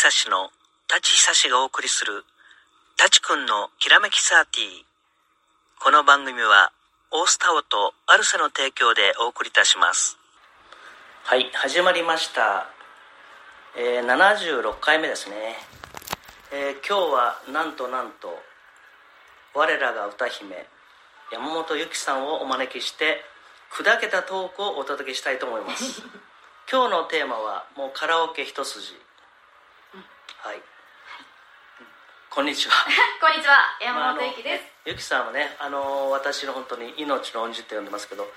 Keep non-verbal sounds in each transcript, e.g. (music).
久志の舘久志がお送りする舘くんのきらめきサーティー。この番組はオースタオとアルセの提供でお送りいたします。はい始まりました、えー76回目ですね、えー今日はなんとなんと我らが歌姫山本由紀さんをお招きして砕けたトークをお届けしたいと思います。(laughs) 今日のテーマはもうカラオケ一筋はい。こんにちは。(laughs) こんにちは、山本ゆきです。ゆきさんはねあの私の本当に命の恩人って呼んでますけど、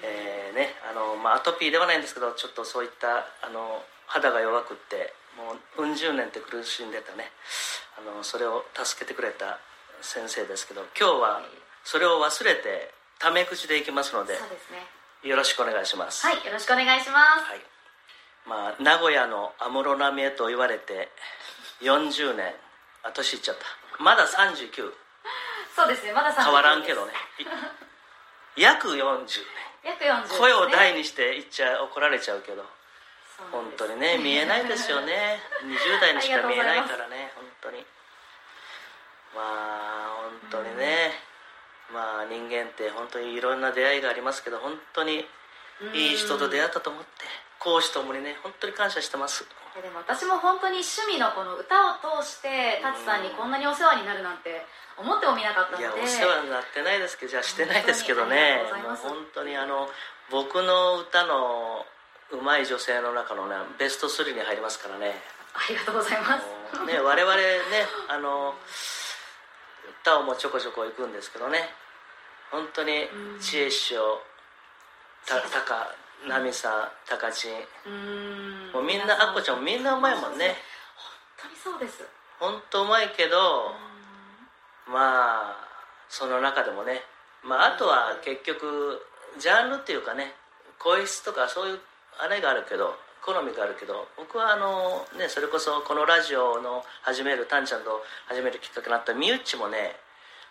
えーねあのまあ、アトピーではないんですけどちょっとそういったあの肌が弱くってもううん十年って苦しんでたね。あのそれを助けてくれた先生ですけど今日はそれを忘れてタメ口でいきますのでそうですね。よろしくお願いします。はい、よろしくお願いします。はいまあ、名古屋の安室奈美恵と言われて40年あ年いっちゃった。まだ39そうですね、まださ変わらんけどね。い約40約40、年声を大にして言っちゃ怒られちゃうけど。そうな本当にね見えないですよね。(laughs) 20代にしか見えないからね本当に。まあ本当にね。まあ人間って本当にいろんな出会いがありますけど本当にいい人と出会ったと思って講師ともにね本当に感謝してます。でも私も本当に趣味のこの歌を通して舘さんにこんなにお世話になるなんて思ってもみなかったので。いやお世話になってないですけどじゃあしてないですけどね。本本当にあの僕の歌の上手い女性の中のねベスト3に入りますからね。ありがとうございます。ね我々ねあの歌をもちょこちょこ行くんですけどね。本当にうん。知恵師匠たたか奈美さんたかちん。もうみんなあっこちゃんもみんなうまいもんね。本当にそうです。本当うまいけどまあその中でもね、まあ、あとは結局ジャンルっていうかね声質とかそういうあれがあるけど好みがあるけど僕はあの、ね、それこそこのラジオの始めるタンちゃんと始めるきっかけになったみゆっちもね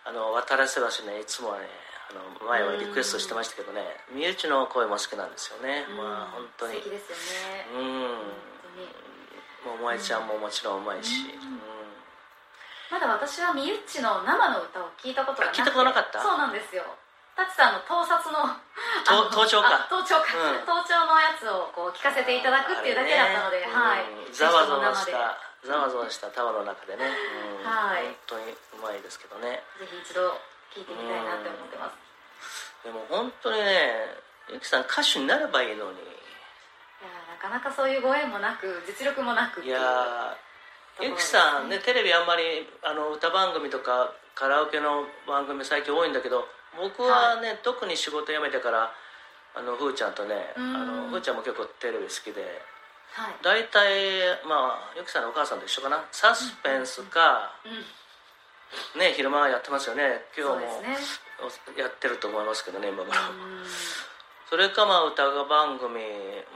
あの渡良瀬橋ねいつもねあの前はリクエストしてましたけどねみゆっちの声も好きなんですよね。うん。まあ本当に。素敵ですよね。うん。本当に。もう萌えちゃんももちろんうまいし、まだ私はみゆっちの生の歌を聞いたことがなくて。あ聞いたことなかった？そうなんですよ。舘さんの盗撮の盗聴か。あ盗聴か、うん。盗聴のやつをこう聞かせていただくっていうだけだったので、ね。はい。うん。ざわざわしたざわざわしたタワーの中でね、うん。はい。本当にうまいですけどね。ぜひ一度聞いてみたいなって思ってます、でも本当にねゆきさん歌手になればいいのに。いやなかなかそういうご縁もなく実力もなくいいうやゆきさんねテレビあんまりあの歌番組とかカラオケの番組最近多いんだけど僕はね、特に仕事辞めてからあのふーちゃんとねあうん。のふーちゃんも結構テレビ好きではい。大体まあゆきさんのお母さんと一緒かな。サスペンスか、うんね昼間やってますよね。今日もやってると思いますけどね今頃。うん。それかまあ歌番組。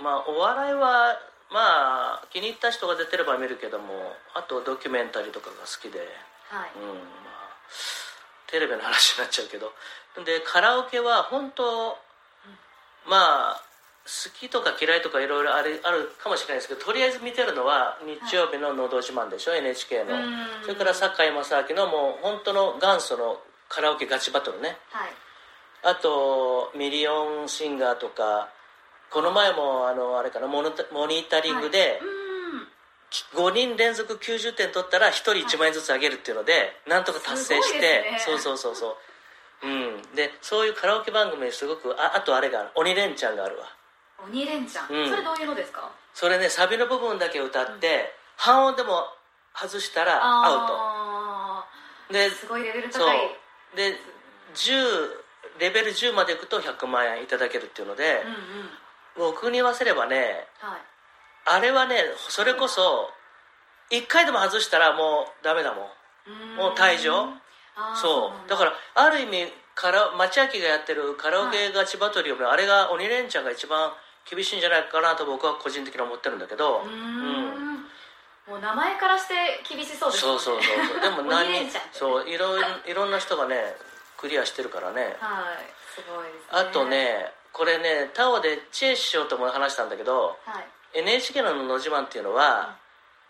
まあお笑いはまあ気に入った人が出てれば見るけどもあとドキュメンタリーとかが好きで。はい。うんまあテレビの話になっちゃうけど。でカラオケは本当まあ好きとか嫌いとかいろいろあるあるかもしれないですけどとりあえず見てるのは日曜日の「のど自慢」でしょ NHK の。うん。それから堺正明のもう本当の元祖のカラオケガチバトルね。はい。あとミリオンシンガーとかこの前もあのあれかなモニタリングでうん。5人連続90点取ったら1人1万円ずつあげるっていうのでなんとか達成してね。そうそうそうそう。うん。でそういうカラオケ番組すごくああとあれがある。鬼レンチャンがあるわ鬼レンチャン、うん。それどういうのですか？それねサビの部分だけ歌って、半音でも外したらアウあト。でーすごいレベル高い。で10レベル10までいくと100万円いただけるっていうのでうん、うん。僕に言わせればねはい。あれはねそれこそ1回でも外したらもうダメだもん。もう退場。そうだ。かからある意味カラ町明がやってるカラオケガチバトルよりもあれが鬼レンチャンが一番厳しいんじゃないかなと僕は個人的に思ってるんだけどうーん。もう名前からして厳しそうですそうそうそうそう。でも何 (laughs) 鬼レンチャンってそういろいろんな人がねクリアしてるからね。はい。すごいですね。あとねこれねタオでチェ師匠とも話したんだけどはい。NHK の「のど自慢」っていうのは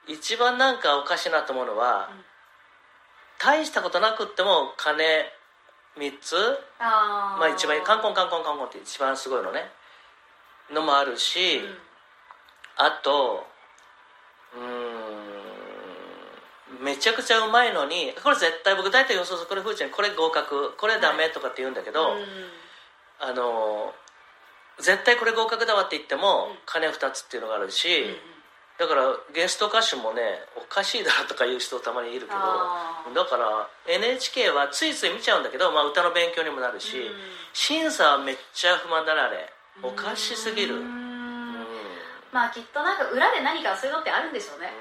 一番なんかおかしいなと思うのは、うん。大したことなくっても金3つあー。まあ一番カンコンカンコンカンコンって一番すごいのねのもあるし、うんあとうーんめちゃくちゃうまいのにこれ絶対僕大体予想するこれふーちゃんこれ合格これダメとかって言うんだけど、うんあの絶対これ合格だわって言っても、うん。金2つっていうのがあるし、うんだからゲスト歌手もねおかしいだろとか言う人たまにいるけどだから NHK はついつい見ちゃうんだけど、まあ、歌の勉強にもなるし、うん。審査はめっちゃ不満だなあれおかしすぎる。まあきっとなんか裏で何かそういうのってあるんでしょうね。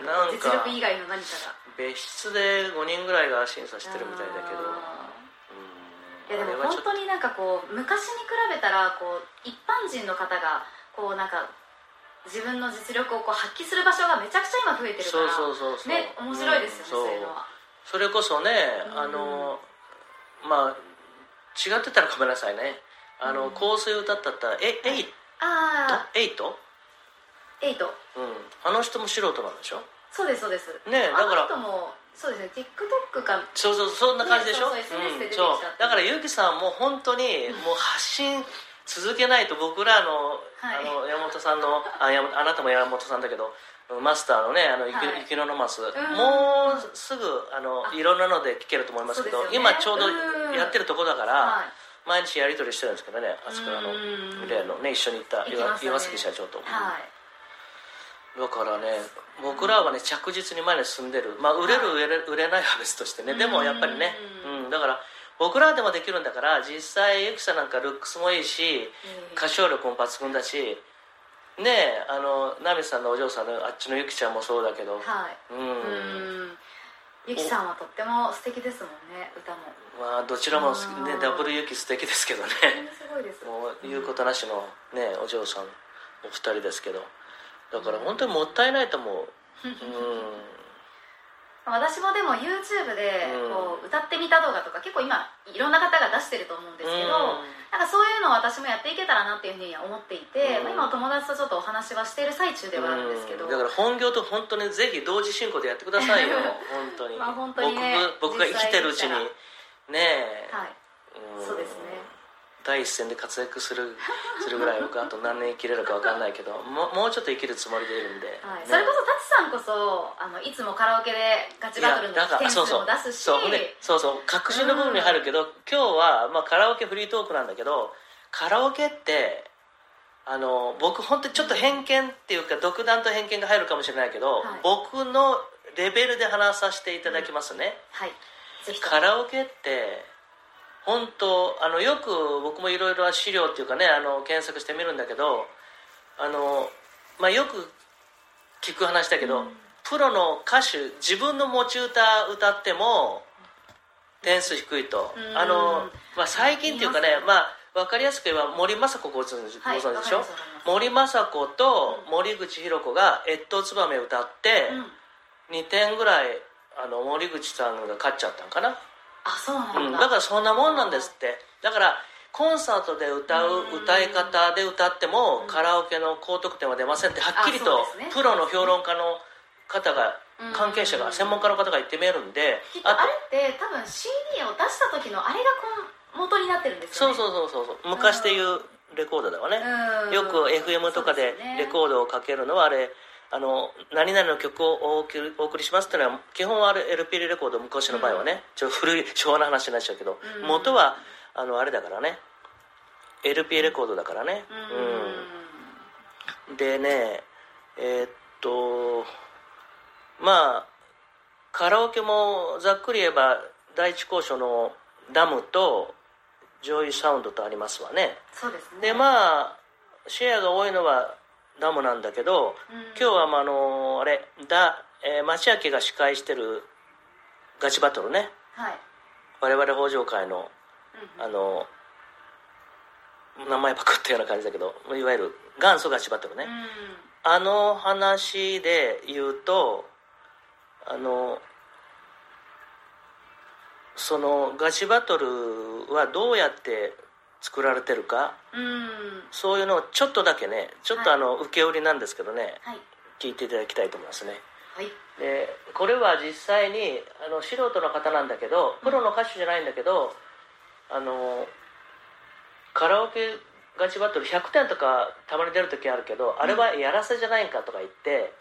うん。なんか実力以外の何かが。別室で5人ぐらいが審査してるみたいだけど。いやでも本当になんかこう昔に比べたらこう一般人の方がこうなんか自分の実力をこう発揮する場所がめちゃくちゃ今増えてるからそうそうそう。そうね面白いですよね、うんそういうのは。それこそねうん。あのまあ違ってたらごめんなさいねあのうん香水歌ったったえエイト？ああエイト？エイト。うん。あの人も素人なんでしょ？そうですそうです。ねだからあの人もそうですね。TikTok か。そうそうそんな感じでしょ、ねそうそう SNS で出てきそうちゃって。だからゆうきさんも本当にもう発信続けないと僕らの,、はい。あの山本さんのあ山あなたも山本さんだけどマスターのねあの、はい。雪ののマス、ん。もうすぐあのあ。いろんなので聞けると思いますけど今ちょうどうん。やってるとこだから、はい毎日やり取りしてるんですけどねあそこあのうん例のね一緒に行った行きましたね。岩杉社長と、はい。だからね僕らはね着実に前に進んでる。まあ売れる売れる売れないは別としてね。でもやっぱりねうん。うんだから僕らでもできるんだから実際ゆきさんなんかルックスもいいし歌唱力も抜群だしねえあのナミさんのお嬢さんのあっちのゆきちゃんもそうだけど。はい。うん。うんゆきさんはとっても素敵ですもんね歌も。まあどちらもねうんダブルゆき素敵ですけどね。すごいです。もう言うことなしのねお嬢さんお二人ですけど。だから本当にもったいないと思う。(laughs) うん。私もでも YouTube でうん。こう歌ってみた動画とか結構今いろんな方が出してると思うんですけど、うんなんかそういうのを私もやっていけたらなっていうふうには思っていて、うん。まあ、今お友達とちょっとお話はしている最中ではあるんですけど、うん。だから本業と本当にぜひ同時進行でやってくださいよ。(laughs) 本当に。まあ本当にね僕僕が生きてるうちに。実ねえ、はい。ん。そうですね第一線で活躍する (laughs) するぐらい僕あと何年生きれるか分かんないけどもうもうちょっと生きるつもりでいるんで、はい。ね。それこそタチさんこそあのいつもカラオケでガチバトルのいやだから点数そうそう。も出すし。そう。ほんでそうそう。確信の部分に入るけど、今日は、まあ、カラオケフリートークなんだけどカラオケってあの僕本当にちょっと偏見っていうか独断と偏見が入るかもしれないけど、はい。僕のレベルで話させていただきますね、はい。ぜひとも。カラオケって本当あのよく僕もいろいろ資料っていうかねあの検索してみるんだけどあの、まあ、よく聞く話だけど、うん。プロの歌手自分の持ち歌歌っても点数低いと、うん。あの、まあ、最近っていうかねままあ分かりやすく言えば森昌子ご存知はいご存知でしょ、森昌子と森口博子が「越冬つばめ」歌って、うん。2点ぐらいあの森口さんが勝っちゃったんかな？あそうなんだ、うん、だからそんなもんなんですって。だからコンサートで歌ううん。歌い方で歌ってもうん。カラオケの高得点は出ませんってはっきりとプロの評論家の方がうん関係者が専門家の方が言ってみえるんであれって多分 CD を出した時のあれが根元になってるんですよね。そうそうそうそうそう。昔で言うレコードだわね。うん。よく FM とかでレコードをかけるのはあれあの何々の曲をお送りしますっていうのは基本は LP レコード昔の場合はね、ちょっと古い昭和の話になっちゃうけど、うん。元はあのあれだからね LP レコードだからね。うん。うん。でねえーっとまあカラオケもざっくり言えば第一興商のダムと JOYSOUND とありますわね。そうですね。でまあシェアが多いのはダムなんだけど、うん。今日はまああのあれだ、えーマチャアキが司会してるガチバトルね。はい。我々北条会のうん。あの名前パクったような感じだけどいわゆる元祖ガチバトルね、うん。あの話で言うとあのそのガチバトルはどうやって作られてるか？うん。そういうのをちょっとだけねちょっとあの、受け売りなんですけどねはい。聞いていただきたいと思いますね。はい。でこれは実際にあの素人の方なんだけどプロの歌手じゃないんだけど、あのカラオケガチバトル100点とかたまに出る時あるけど、あれはやらせじゃないんかとか言って、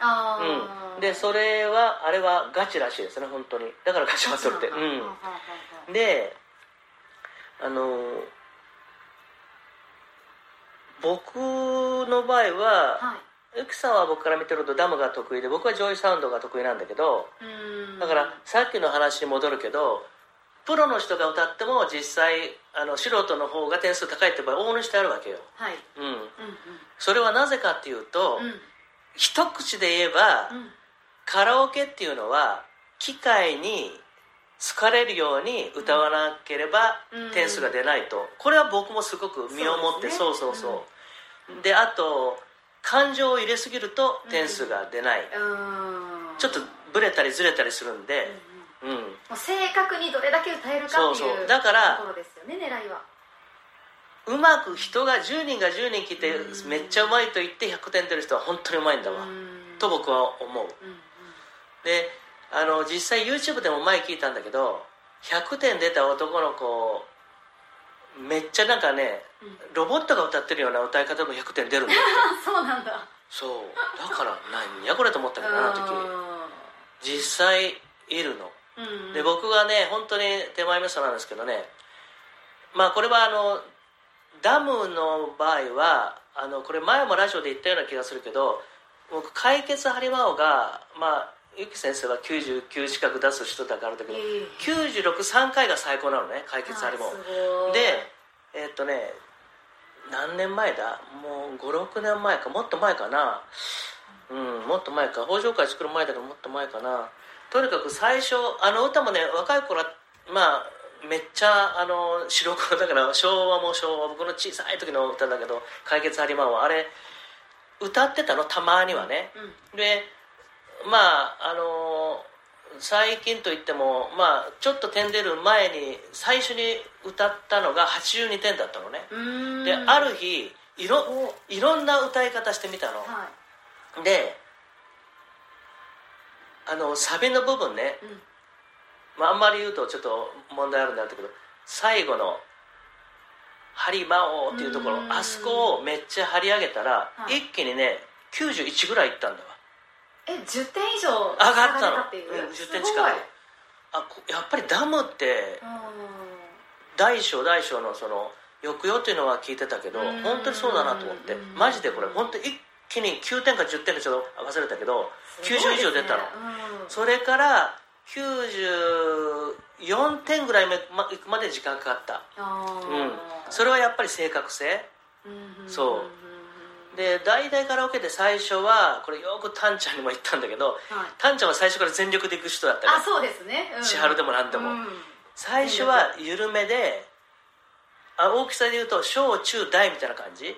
うん、でそれはあれはガチらしいですね本当に。だからガチバトルって。そうなんであの僕の場合あははい。ゆきさんは僕から見てるとダムが得意で僕は JOYSOUND が得意なんだけどうん。だからさっきの話に戻るけどプロの人が歌っても実際あの素人の方が点数高いって場合往々にしてあるわけよ、はい。うん、うんそれはなぜかっていうと、うんうん。一口で言えば、うん。カラオケっていうのは機械に好かれるように歌わなければうん。点数が出ないと、これは僕もすごく身をもってそう,、そうそうであと感情を入れすぎると点数が出ない、うん。ちょっとブレたりずれたりするんでうんもう正確にどれだけ歌えるかっていうそうそう。だからところですよね狙いは。うまく人が10人が10人来てうん。めっちゃうまいと言って100点出る人は本当にうまいんだわ、うん。と僕は思う。であの実際 YouTube でも前聞いたんだけど100点出た男の子めっちゃなんかねうん。ロボットが歌ってるような歌い方でも100点出るんだ (laughs) そうなんだ。そう。だから何やこれと思ったけどなあの時。実際いるの。うん。で僕がね本当に手前味噌なんですけどね。まあこれはあのダムの場合はあのこれ前もラジオで言ったような気がするけど僕解決ハリマオがまあゆき先生は99近く出す人だからだけど、ええ。963回が最高なのね解決ハリマオ、はいすごい。でえっとね何年前だ？もう56年前か。もっと前かな。うんもっと前か。北条会作る前だけどもっと前かな。とにかく最初あの歌もね若い頃はまあめっちゃあの白黒だから昭和も昭和僕の小さい時の歌だけど「解決ハリマン」はあれ歌ってたのたまにはね、うん。でまああの最近といってもまあちょっと点出る前に最初に歌ったのが82点だったのね、である日いろいろんな歌い方してみたの、はい。であのサビの部分ね、うん。まあ、あんまり言うとちょっと問題あるんだけど最後の「張り魔王」っていうところうん。あそこをめっちゃ張り上げたら、はい。一気にね91ぐらいいったんだわえ10点以上上がったの？っていう、うん、10点近い。あこやっぱりダムって大小大小のその抑揚っていうのは聞いてたけどうん。本当にそうだなと思って。うん。マジでこれ本当一気に9点か10点かちょっと忘れたけどね。90以上出たの。うん。それから94点ぐらいまま行くまで時間かかった。うん。それはやっぱり正確性。うん。そうで大々カラオケで最初はこれよくタンちゃんにも言ったんだけどはい。タンちゃんは最初から全力で行く人だったからあそうですね、うん。千春でも何でも。うん。最初は緩めであ大きさで言うと小中大みたいな感じ。で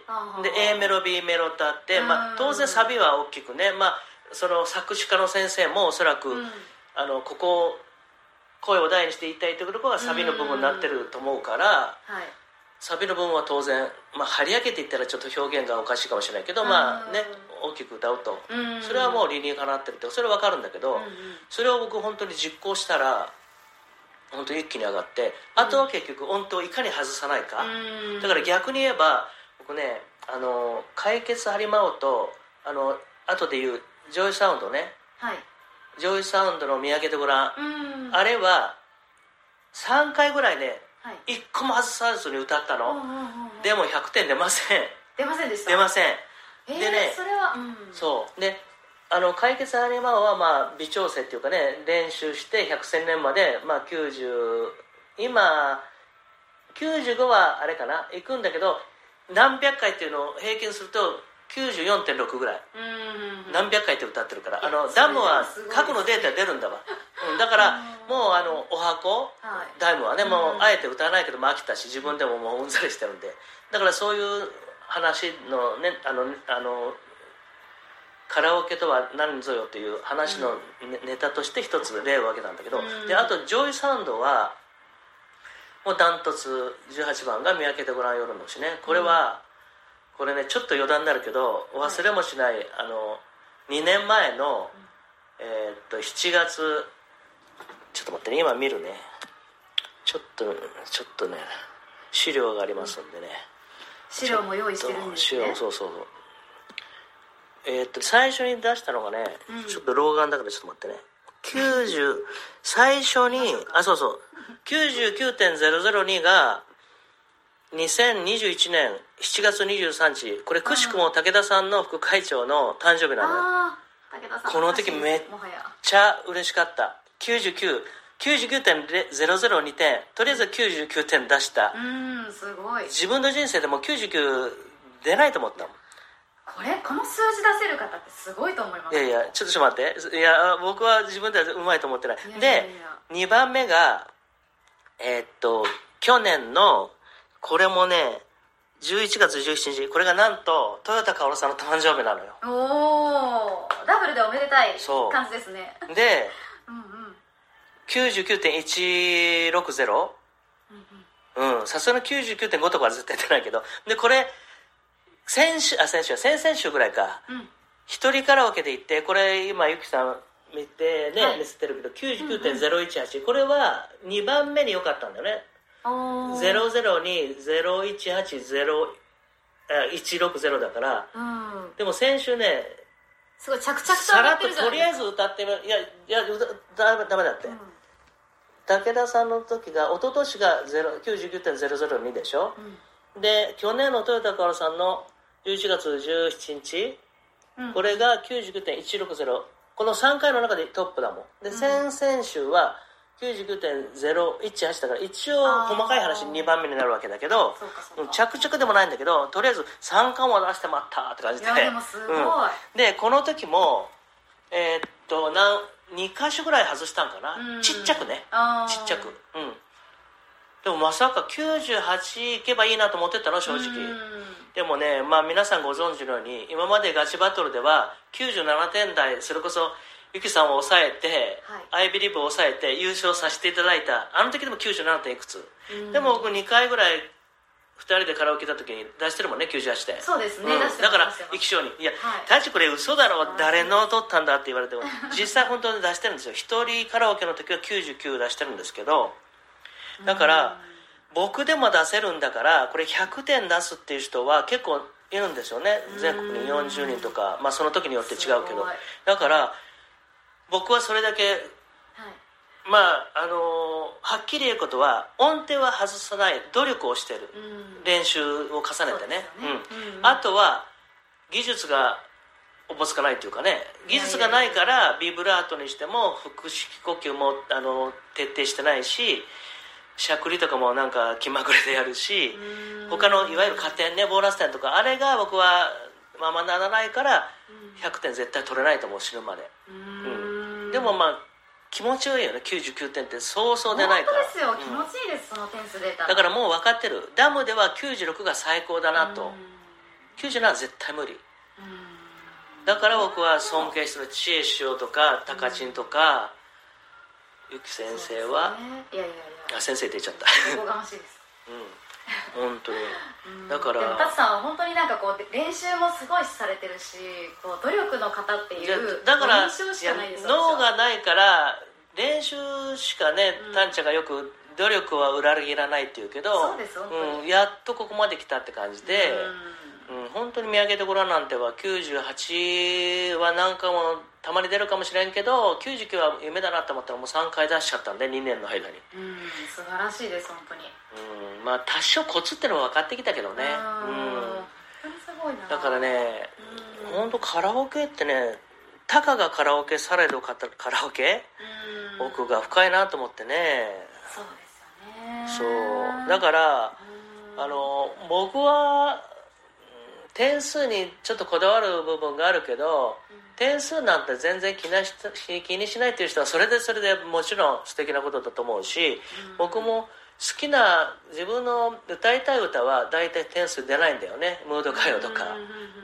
A メロ B メロとあって、まあ、うん。当然サビは大きくね、まあ、その作詞家の先生もおそらく、うん。あのここを声を大にして言いたいところがサビの部分になってると思うからはいサビの部分は当然、まあ、張り上げていったらちょっと表現がおかしいかもしれないけど、まあね大きく歌うと。うん。それはもう理にかなってるってそれは分かるんだけど、それを僕本当に実行したら本当に一気に上がってあとは結局音程をいかに外さないか、うん。だから逆に言えば僕ねあの快傑ハリマオとあの後で言う JOYSOUND ね。はい。 JOYSOUND の見上げてごらん。あれは3回ぐらいねはい。1個も外さずに歌ったの、でも100点出ません。出ませんでした？出ません。えーでねそれはうん。そう。であの解決ハリマオはまあ微調整っていうかね練習して百戦錬磨で、まあ、90今95はあれかな？行くんだけど何百回っていうのを平均すると94.6ぐらい。うん。何百回って歌ってるから。あのダムは過去のデータ出るんだわ、(laughs) うん、だからもうあのお箱はい。ダムはねもううん。あえて歌わないけども飽きたし自分でももううんざりしてるんで。だからそういう話のねあのあのカラオケとは何ぞよっていう話のネネタとして一つ例を挙げたんだけど、うん。であとジョイサウンドはもうダントツ18番が「見分けてごらん夜の星ね」これは、これねちょっと余談になるけど忘れもしない、あの2年前の、えーっと7月ちょっと待ってね今見るね。ちょっとちょっとね資料がありますんでね。資料も用意してるんです資ね料そうそうそう。えーっと最初に出したのがね、うん。ちょっと老眼だからちょっと待ってね。90最初に (laughs) あそうそう99.002が2021年7月23日これくしくも武田さんの副会長の誕生日なのこの時めっちゃ嬉しかった。9999.002点とりあえず99点出した。うーんすごい。自分の人生でも99出ないと思ったもん。これこの数字出せる方ってすごいと思います。いやいやちょっと待って。いや僕は自分ではうまいと思ってない。で2番目がえーっと去年のこれもね11月17日これがなんと豊田薫さんの誕生日なのよ。おおダブルでおめでたいそう。感じですね。で (laughs) うんうん。99.160うんうん。うんさすがの99.5とかは絶対出ないけど。でこれ先週あ先週先々週ぐらいか。うん。一人カラオケで行ってこれ今ゆきさん見てね、はい。見せてるけど99.018、これは2番目に良かったんだよねおー002-018-0160だから。うん。でも先週ねすごい着々とさらっと上がってるじゃとりあえず歌ってみいやいや歌ダメダメだって、うん。武田さんの時が一昨年が0 99.002でしょ、うん。で去年の豊田薫さんの11月17日。うん。これが99.160この3回の中でトップだもん。で、うん。先々週は99.018だから一応細かい話2番目になるわけだけど着々でもないんだけどとりあえず3冠を出してまったって感じで。でもすごい、うん。でこの時もえーっとなん2箇所ぐらい外したんかな、うんちっちゃくね。ちっちゃく。うん。でもまさか98いけばいいなと思ってたの正直、うん。でもね、まあ、皆さんご存知のように今までガチバトルでは97点台それこそユキさんを抑えて「は I believe」を抑えて優勝させていただいた。あの時でも97点いくつ、うん。でも僕2回ぐらい2人でカラオケ行った時に出してるもんね98点。そうですね、うん。出してますだから出してます。生き証人いやはい。これ嘘だろ。誰の取ったんだって言われても。(laughs) 実際本当に出してるんですよ。一人カラオケの時は99出してるんですけどだから僕でも出せるんだからこれ100点出すっていう人は結構いるんですよね。全国に40人とか、まあ、その時によって違うけど。だから僕はそれだけはい。まああのはっきり言うことは音程は外さない努力をしてる。うん。練習を重ねてね。そうん。うんあとは技術がおぼつかないというかね。技術がないからビブラートにしても腹式呼吸もあの徹底してないししゃくりとかもなんか気まぐれでやるしうん。他のいわゆる加点ねボーナス点とかあれが僕はままならないから100点絶対取れないと思う死ぬまで。うんでもまあ気持ちよいよね。99点ってそうそう出ないから。本当ですよ、うん。気持ちいいですその点数出ただからもう分かってる。ダムでは96が最高だなと。うん。97は絶対無理。うん。だから僕は尊敬してる知恵師匠とか高知とかゆき先生は、ね。いやいやいや。あ先生って言っちゃった。おこがましいです。うん本当に。うん。だから。でもさんは本当になんかこう練習もすごいされてるしこう努力の方っていうだから印象しかないですいや脳がないから練習しかねうん。タンちゃんがよく努力は裏切らないって言うけどそうです本当に。うん、やっとここまで来たって感じで、うんうん、本当に見上げてごらんなんては98は何かもたまに出るかもしれんけど99は夢だなって思ったらもう3回出しちゃったんで2年の間に、うん素晴らしいです本当に。うん、まあ多少コツってのは分かってきたけどね、うん。だからねうん。本当カラオケってねたかがカラオケされどカラオケうん。奥が深いなと思ってね。そうですよね。そう。だからうん。あの僕はうん点数にちょっとこだわる部分があるけど点数なんて全然気なし気にしないっていう人はそれでそれでもちろん素敵なことだと思うし僕も好きな自分の歌いたい歌は大体点数出ないんだよね。ムード歌謡とか。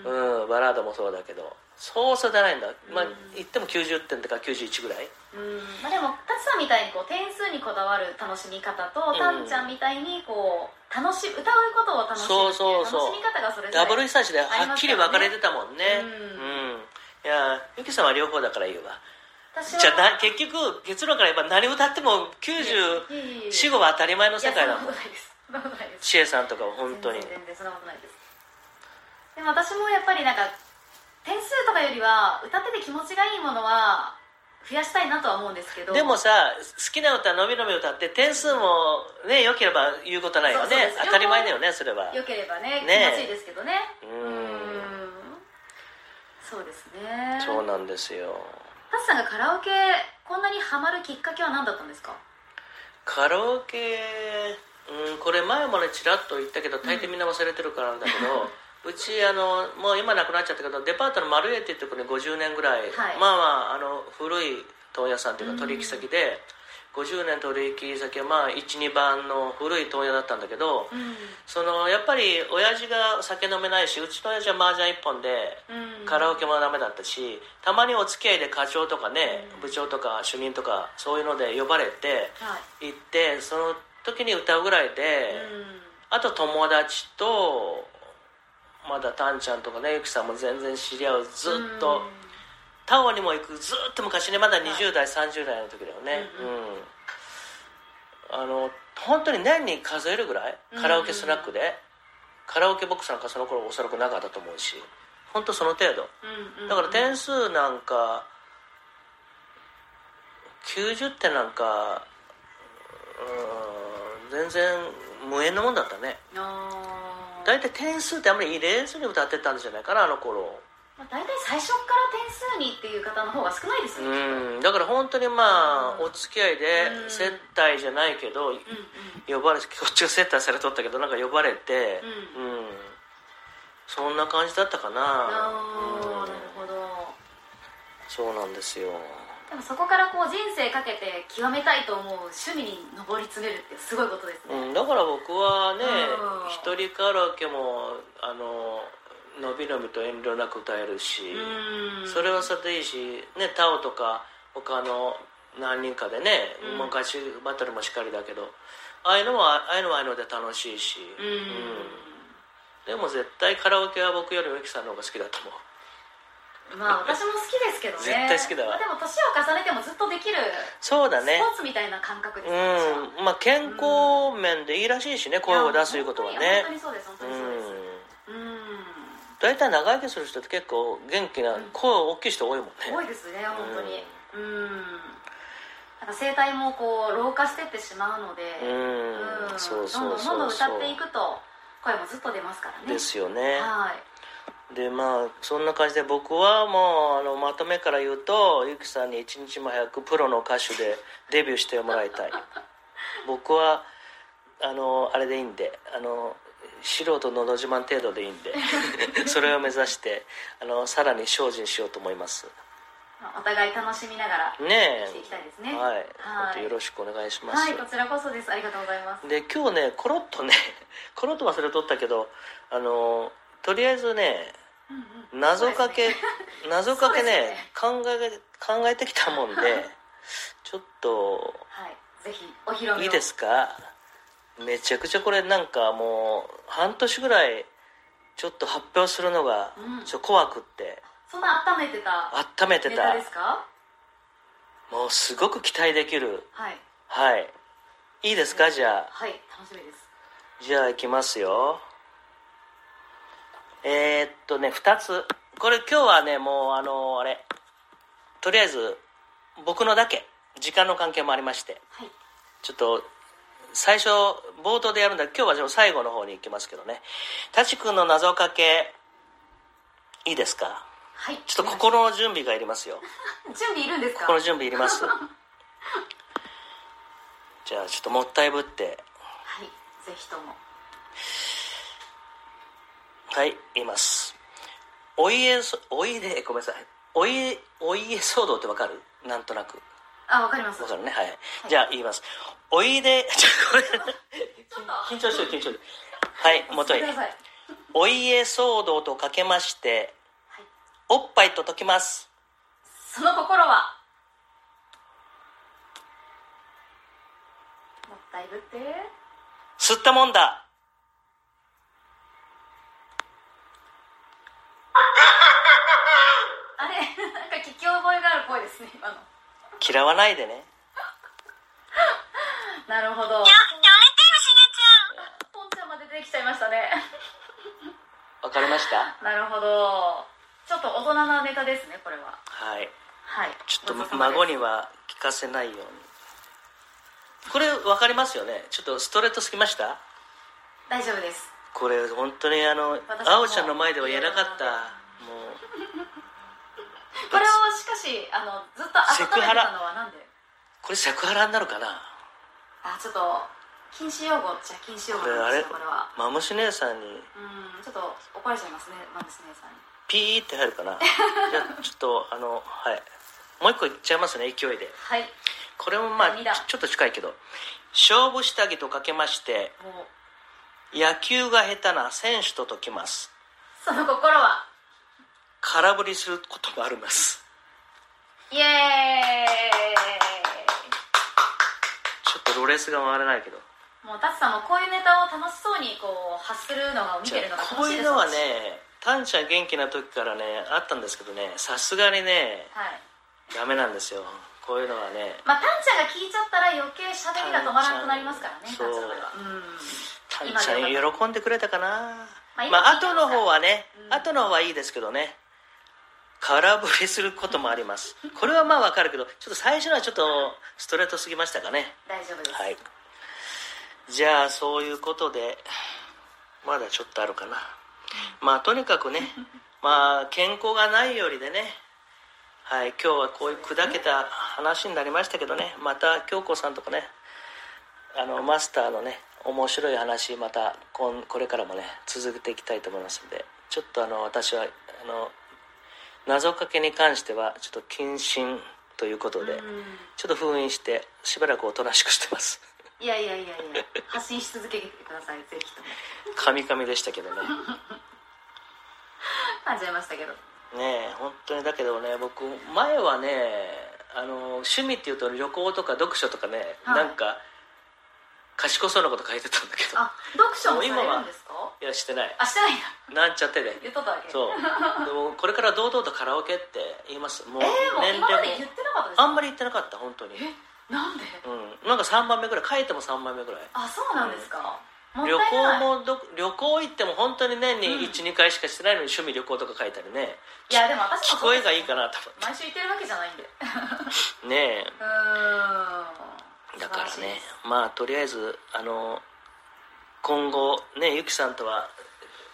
うんバラードもそうだけどそうそう出ないんだ。まあうん。言っても90点とか91ぐらい。うん。まあ、でもタツさんみたいにこう点数にこだわる楽しみ方と、ん。タンちゃんみたいにこう楽し歌うことを楽しむそうそうそう楽しみ方がそれぞれダブル久しではっきり分かれてたもんね。ううん、やゆきさんは両方だからいいわ。じゃあな結局結論から言えば何歌っても94 5は当たり前の世界だもん。恵さんとかは本当に。全然そんなことないです。でも私もやっぱりなんかりは歌ってて気持ちがいいものは増やしたいなとは思うんですけど。でもさ好きな歌のびのび歌って点数もね良ければ言うことないよね。当たり前だよねそれは。良ければねね。気持ちいいですけどね。ううん。んそうですね。そうなんですよ。タツさんがカラオケこんなにハマるきっかけは何だったんですか？カラオケうんこれ前もねちらっと言ったけど大抵みんな忘れてるからなんだけど、(laughs) うちあのもう今なくなっちゃったけどデパートのマルエっていうところに50年ぐらい、はい。まあまああの古い問屋さんっていううんか取引先で、50年取引先はまあ12番の古い問屋だったんだけど、うん。そのやっぱり親父が酒飲めないしうちの親父は麻雀一本でうん。カラオケもダメだったしたまにお付き合いで課長とかね、うん。部長とか主任とかそういうので呼ばれてはい。行ってその時に歌うぐらいで、うん。あと友達とまだタンちゃんとかねゆきさんも全然知り合うずっと、タオにも行くずっと昔ねまだ20代、30代の時だよね。ううん。ん、あの本当に年に数えるぐらいカラオケスナックで、カラオケボックスなんかその頃おそらくなかったと思うし本当その程度。だから点数なんか90点なんかうん全然無縁のもんだったね。あー大体点数ってあんまり入れずに歌ってたんじゃないかなあの頃。まあ、大体最初から点数にっていう方の方が少ないですよね、うん。だから本当にまあうん。お付き合いでうん。接待じゃないけどうんうん呼ばれこっちが接待されとったけどなんか呼ばれてううん。そんな感じだったかな。あーうんなるほど。そうなんですよでもそこからこう人生かけて極めたいと思う趣味に上り詰めるってすごいことですね、うん、だから僕はねうん。一人カラオケもあののびのびと遠慮なく歌えるし、うん。それはそれでいいし、ね、タオとか他の何人かでね、うん。昔バトルもしっかりだけどああいうのはああいうのはああいうので楽しいし、うん、うん。でも絶対カラオケは僕よりもゆきさんの方が好きだと思うまあ私も好きですけどね。絶対好きだわ。まあでも年を重ねてもずっとできるそうだね。スポーツみたいな感覚ですねうん。まあ健康面でいいらしいしね声を出すいうことはね。本当にそうです本当うにそうです。ん。うん。大体長生きする人って結構元気なうん。声大きい人多いもんね。多いですね本当に。うん。なんか声帯もこう老化してってしまうのでうん。うん。そうそう。どんどんどんどん歌っていくと声もずっと出ますからね。ですよね。はいでまあそんな感じで僕はもうあのまとめから言うとゆきさんに一日も早くプロの歌手で (laughs) デビューしてもらいたい。僕はあのあれでいいんであの素人のど自慢程度でいいんで (laughs) それを目指してあのさらに精進しようと思います。まあお互い楽しみながらねしていきたいですえね。はい、はい。本当よろしくお願いします、はいこちらこそです。ありがとうございます。で今日ねコロッとねコロッと忘れとったけどあのとりあえずね謎かけ、ね。謎かけねそう考え考えてきたもんで (laughs) ちょっとはい。ぜひお披露目を。いいですか？めちゃくちゃこれなんかもう半年ぐらいちょっと発表するのがうん。ちょっと怖くって。そんな温めてた温めてた。ですか？もうすごく期待できる。はい。はい。いいですか？じゃあ。はい。楽しみです。じゃあいきますよえー、っとね2つ。これ今日はねもうあのあれ。とりあえず僕のだけ時間の関係もありまして。はい。ちょっと最初冒頭でやるんだ今日は最後の方に行きますけどね。タチ君の謎かけいいですか？はい。ちょっと心の準備がいりますよ。(laughs) 準備いるんですか？心の準備いります。(laughs) じゃあちょっともったいぶって。はい。ぜひともはい言います。お家そおいでごめんなさい。お家お家騒動ってわかる？なんとなく。あわかります。わかるね？はい、じゃあ言います。おいで (laughs) ちょごめん緊張してる緊張して。るはい元い。お家騒動とかけましてはい。おっぱいと解きます。その心は？もったいぶって。吸ったもんだあれ (laughs) 嫌わないでね。なるほど。ややめてよしポンちゃんまで出てきちゃいましたね。わかりました？なるほど。ちょっと大人なネタですねこれは。はい。はい。ちょっと孫には聞かせないように。これ分かりますよね？ちょっとストレートすぎました？大丈夫です。これ本当にあのあおちゃんの前では言えなかったしかしあのずっと温めてたのはなんで？これセクハラになるかな？あちょっと禁止用語じゃ禁止用語なんですよこれは。マムシ姉さんに。うんちょっと怒られちゃいますねマムス姉さんに。ピーって入るかな？じゃあちょっとあのはい。もう一個いっちゃいますね勢いで。はい。これもまあちょっと近いけど。勝負下着とかけまして野球が下手な選手と解きます。その心は？空振りすることもありますイエちょっとロレスが回らないけど。ーイもうタツさんもこういうネタを楽しそうにこう発するのが見てるのがこ楽しいです。ういうのはねタンちゃん元気な時からねあったんですけどね。さすがにねはい。ダメなんですよ。こういうのはね。まあタンちゃんが聞いちゃったら余計しゃべりが止まらなくなりますからねタンちゃんタンちゃんの場合はうんタンちゃん喜んでくれたかな。まあまあ後の方はね、うん。後の方はいいですけどね空振りすることもあります。これはまあわかるけどちょっと最初のはちょっとストレートすぎましたかね。大丈夫です、はい。じゃあそういうことでまだちょっとあるかな。まあとにかくね (laughs) まあ健康がないよりでね。はい今日はこういう砕けた話になりましたけどね。また京子さんとかねあのマスターのね面白い話またこんこれからもね続けていきたいと思いますのでちょっとあの私はあの謎かけに関してはちょっと謹慎ということでうん。ちょっと封印してしばらくおとなしくしてます。いやいやいやいや発信し続けてくださいぜひとも。カミカミでしたけどね。(laughs) 感じましたけど。ねえ本当にだけどね僕前はねあの趣味っていうと旅行とか読書とかね、はい。なんか賢そうなこと書いてたんだけど。あ読書も今はるんですか？いやしてない。あしてないんだ。なんちゃってで言っとったわけ。そう。でもこれから堂々とカラオケって言います。もうえー、もあんまり言ってなかった本当に。えなんで？うんなんか3番目ぐらい書いても3番目ぐらい。あそうなんですか、旅行もど旅行行っても本当に年にうん。12、回しかしてないのに趣味旅行とか書いたりねいやでも私聞もがいいかなと思っ毎週行ってるわけじゃないんで。う (laughs) てねえ。ーんだからねまあとりあえずあの今後ねゆきさんとは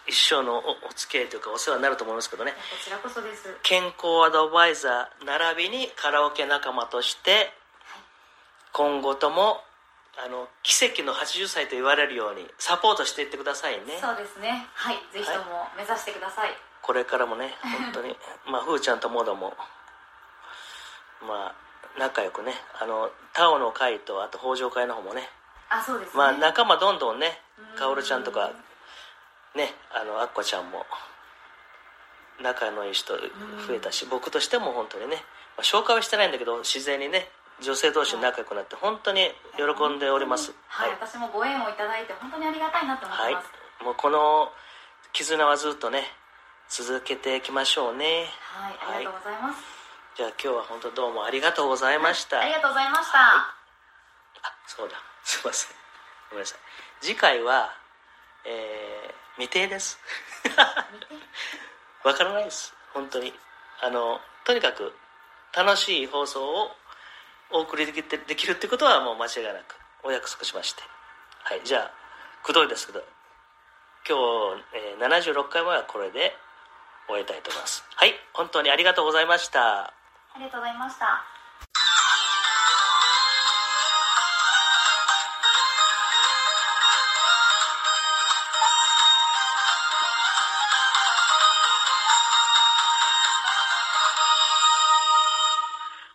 一生のおお付き合いというかお世話になると思いますけどね。こちらこそです。健康アドバイザー並びにカラオケ仲間として今後ともあの奇跡の80歳と言われるようにサポートしていってくださいね。そうですね。はい。ぜひとも目指してください、これからもね本当に。(laughs) まあふーちゃんともどもまあ仲良くねあのタオの会とあと北条会の方もね。あそうですね、まあ仲間どんどんねうん。かおるちゃんとかねあのあっこちゃんも仲のいい人増えたし僕としても本当にね、まあ、紹介はしてないんだけど自然にね女性同士仲良くなって本当に喜んでおります。はい、私もご縁をいただいて本当にありがたいなと思ってはい。ますもうこの絆はずっとね続けていきましょうね。はい、ありがとうございます、じゃあ今日は本当どうもありがとうございました、ありがとうございました、あそうだ。(laughs) すいません。ごめんなさい。次回はえー未定です。(laughs) わからないです。本当に。あのとにかく楽しい放送をお送りできてできるってことはもう間違いなくお約束しまして。はいじゃあくどいですけど今日、えー76回目はこれで終えたいと思います。はい本当にありがとうございましたありがとうございました。